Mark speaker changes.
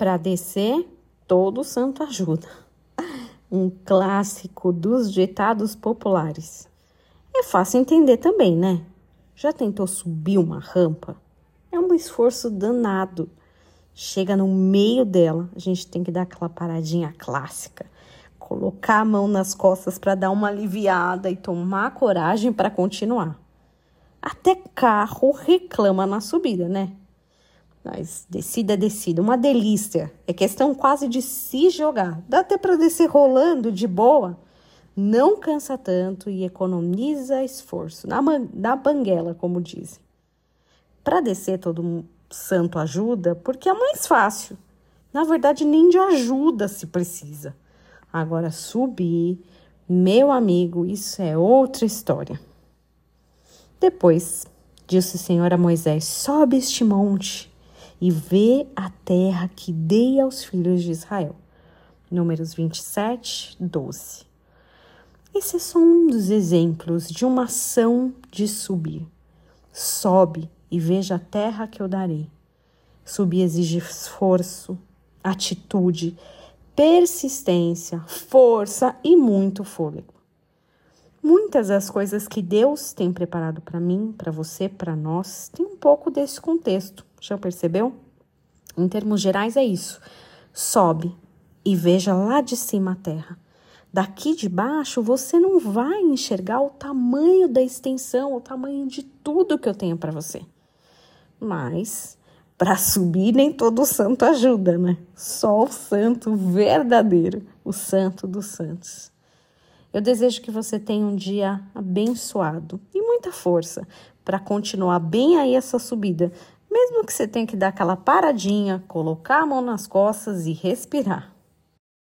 Speaker 1: Para descer, todo santo ajuda. Um clássico dos ditados populares. É fácil entender também, né? Já tentou subir uma rampa? É um esforço danado. Chega no meio dela, a gente tem que dar aquela paradinha clássica, colocar a mão nas costas para dar uma aliviada e tomar coragem para continuar. Até carro reclama na subida, né? Mas descida, descida, uma delícia. É questão quase de se jogar. Dá até para descer rolando de boa. Não cansa tanto e economiza esforço. Na, na banguela, como dizem. Para descer, todo santo ajuda, porque é mais fácil. Na verdade, nem de ajuda se precisa. Agora, subir, meu amigo, isso é outra história. Depois, disse o Senhor a Moisés: Sobe este monte e vê a terra que dei aos filhos de Israel. Números 27, 12. Esse é só um dos exemplos de uma ação de subir. Sobe e veja a terra que eu darei. Subir exige esforço, atitude, persistência, força e muito fôlego. Muitas das coisas que Deus tem preparado para mim, para você, para nós, tem um pouco desse contexto. Já percebeu? Em termos gerais, é isso. Sobe e veja lá de cima a terra. Daqui de baixo você não vai enxergar o tamanho da extensão, o tamanho de tudo que eu tenho para você. Mas para subir nem todo santo ajuda, né? Só o santo verdadeiro, o santo dos santos. Eu desejo que você tenha um dia abençoado e muita força para continuar bem aí essa subida, mesmo que você tenha que dar aquela paradinha, colocar a mão nas costas e respirar.